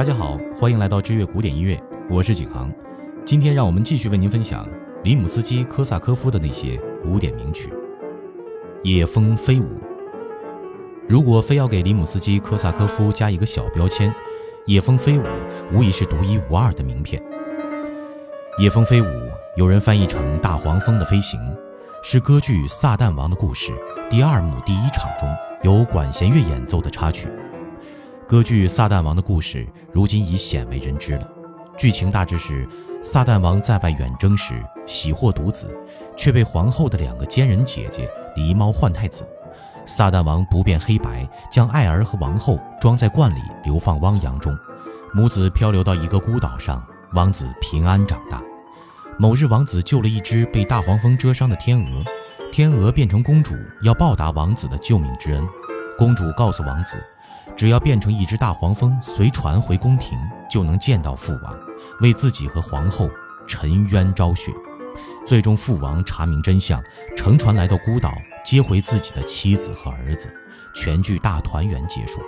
大家好，欢迎来到知乐古典音乐，我是景航。今天让我们继续为您分享里姆斯基科萨科夫的那些古典名曲《野蜂飞舞》。如果非要给里姆斯基科萨科夫加一个小标签，《野蜂飞舞》无疑是独一无二的名片。《野蜂飞舞》有人翻译成《大黄蜂的飞行》，是歌剧《撒旦王的故事》第二幕第一场中由管弦乐演奏的插曲。歌剧《撒旦王的故事》如今已鲜为人知了。剧情大致是：撒旦王在外远征时喜获独子，却被皇后的两个奸人姐姐狸猫换太子。撒旦王不辨黑白，将爱儿和王后装在罐里流放汪洋中。母子漂流到一个孤岛上，王子平安长大。某日，王子救了一只被大黄蜂蛰伤的天鹅，天鹅变成公主，要报答王子的救命之恩。公主告诉王子。只要变成一只大黄蜂，随船回宫廷，就能见到父王，为自己和皇后沉冤昭雪。最终，父王查明真相，乘船来到孤岛，接回自己的妻子和儿子，全剧大团圆结束。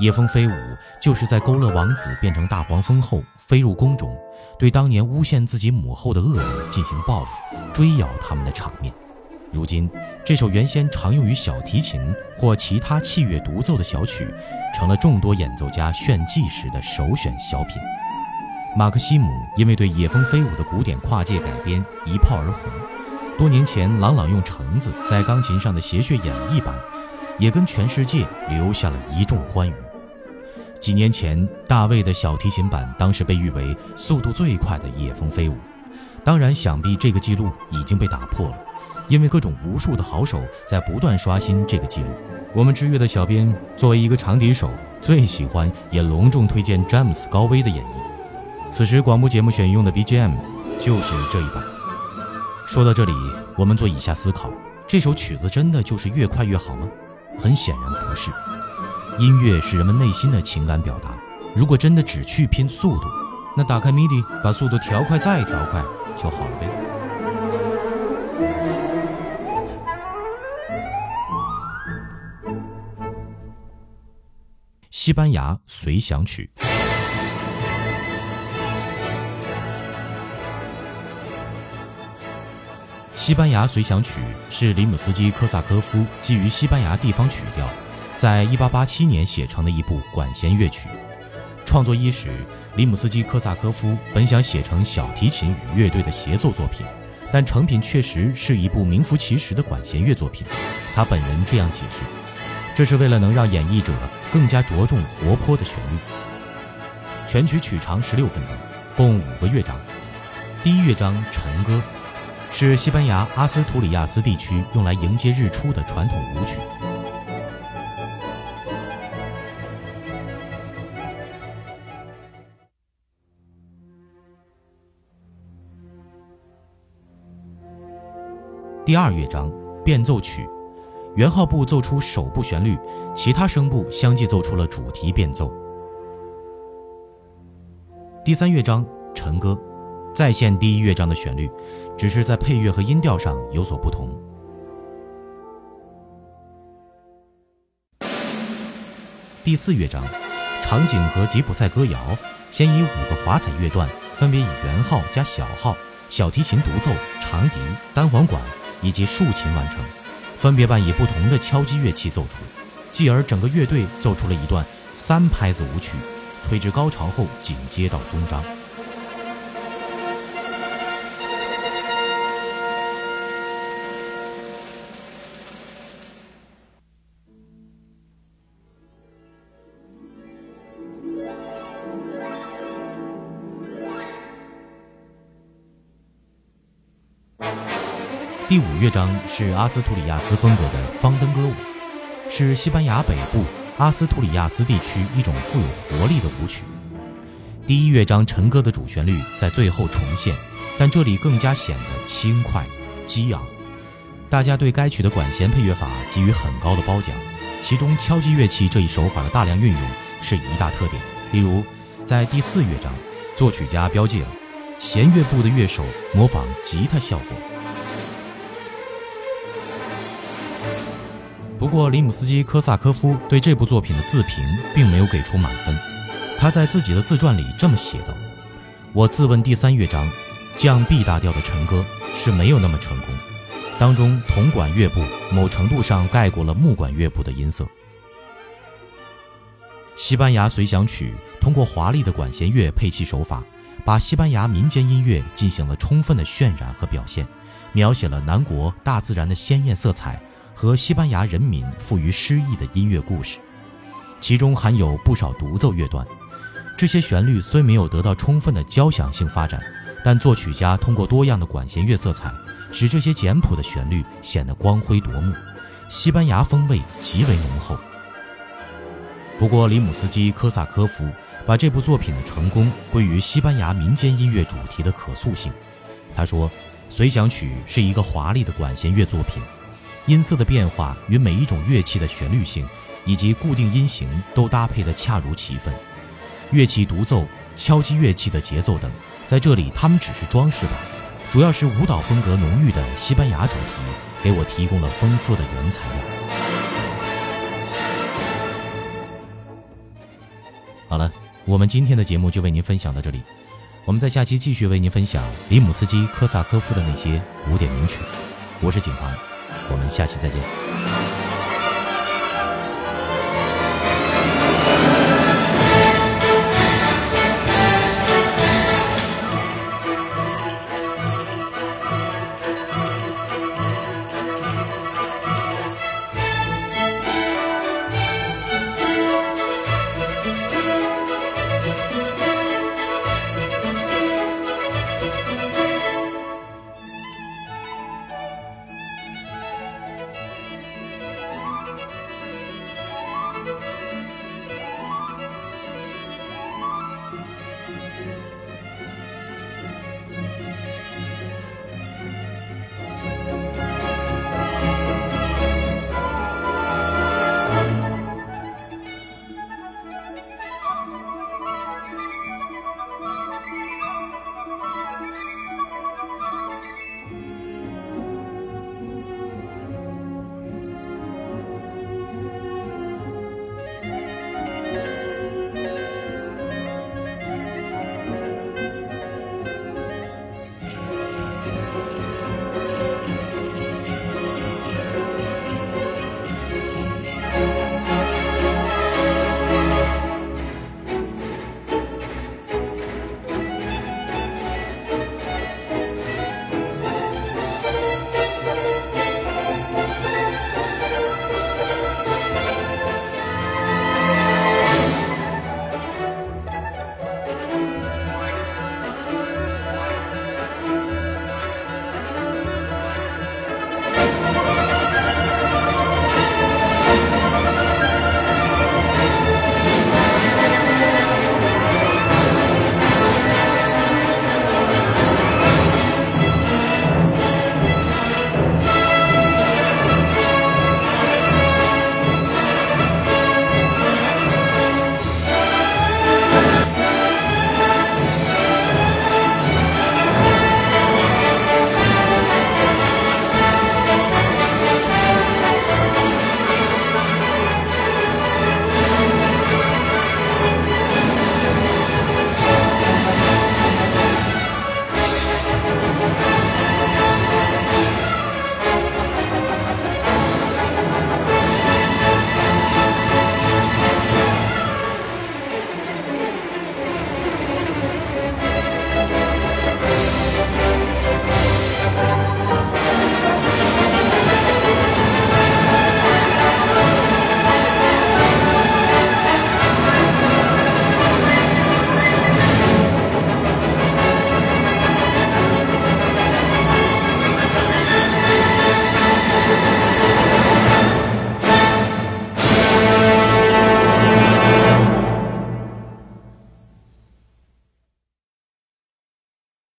野蜂飞舞就是在勾勒王子变成大黄蜂后，飞入宫中，对当年诬陷自己母后的恶人进行报复，追咬他们的场面。如今，这首原先常用于小提琴或其他器乐独奏的小曲，成了众多演奏家炫技时的首选小品。马克西姆因为对《野蜂飞舞》的古典跨界改编一炮而红。多年前，朗朗用橙子在钢琴上的谐谑演绎版，也跟全世界留下了一众欢愉。几年前，大卫的小提琴版当时被誉为速度最快的《野蜂飞舞》，当然，想必这个记录已经被打破了。因为各种无数的好手在不断刷新这个记录，我们知乐的小编作为一个长笛手，最喜欢也隆重推荐詹姆斯高威的演绎。此时广播节目选用的 BGM 就是这一版。说到这里，我们做以下思考：这首曲子真的就是越快越好吗？很显然不是。音乐是人们内心的情感表达，如果真的只去拼速度，那打开 MIDI，把速度调快再调快就好了呗。西班牙随想曲。西班牙随想曲是里姆斯基科萨科夫基于西班牙地方曲调，在一八八七年写成的一部管弦乐曲。创作伊始，里姆斯基科萨科夫本想写成小提琴与乐队的协奏作品，但成品确实是一部名副其实的管弦乐作品。他本人这样解释。这是为了能让演绎者更加着重活泼的旋律。全曲曲长十六分钟，共五个乐章。第一乐章《晨歌》是西班牙阿斯图里亚斯地区用来迎接日出的传统舞曲。第二乐章《变奏曲》。圆号部奏出首部旋律，其他声部相继奏出了主题变奏。第三乐章《晨歌》再现第一乐章的旋律，只是在配乐和音调上有所不同。第四乐章《场景和吉普赛歌谣》先以五个华彩乐段，分别以圆号加小号、小提琴独奏、长笛、单簧管以及竖琴完成。分别伴以不同的敲击乐器奏出，继而整个乐队奏出了一段三拍子舞曲，推至高潮后紧接到终章。第五乐章是阿斯图里亚斯风格的方登歌舞，是西班牙北部阿斯图里亚斯地区一种富有活力的舞曲。第一乐章晨歌的主旋律在最后重现，但这里更加显得轻快、激昂。大家对该曲的管弦配乐法给予很高的褒奖，其中敲击乐器这一手法的大量运用是一大特点。例如，在第四乐章，作曲家标记了弦乐部的乐手模仿吉他效果。不过，里姆斯基科萨科夫对这部作品的自评并没有给出满分。他在自己的自传里这么写道：“我自问第三乐章，降 B 大调的晨歌是没有那么成功，当中铜管乐部某程度上盖过了木管乐部的音色。西班牙随想曲通过华丽的管弦乐配器手法，把西班牙民间音乐进行了充分的渲染和表现，描写了南国大自然的鲜艳色彩和西班牙人民富于诗意的音乐故事。”其中含有不少独奏乐段，这些旋律虽没有得到充分的交响性发展，但作曲家通过多样的管弦乐色彩，使这些简朴的旋律显得光辉夺目，西班牙风味极为浓厚。不过，里姆斯基科萨科夫把这部作品的成功归于西班牙民间音乐主题的可塑性。他说：“随想曲是一个华丽的管弦乐作品，音色的变化与每一种乐器的旋律性。”以及固定音型都搭配得恰如其分，乐器独奏、敲击乐器的节奏等，在这里他们只是装饰吧。主要是舞蹈风格浓郁的西班牙主题，给我提供了丰富的原材料。好了，我们今天的节目就为您分享到这里，我们在下期继续为您分享里姆斯基科萨科夫的那些古典名曲。我是景航，我们下期再见。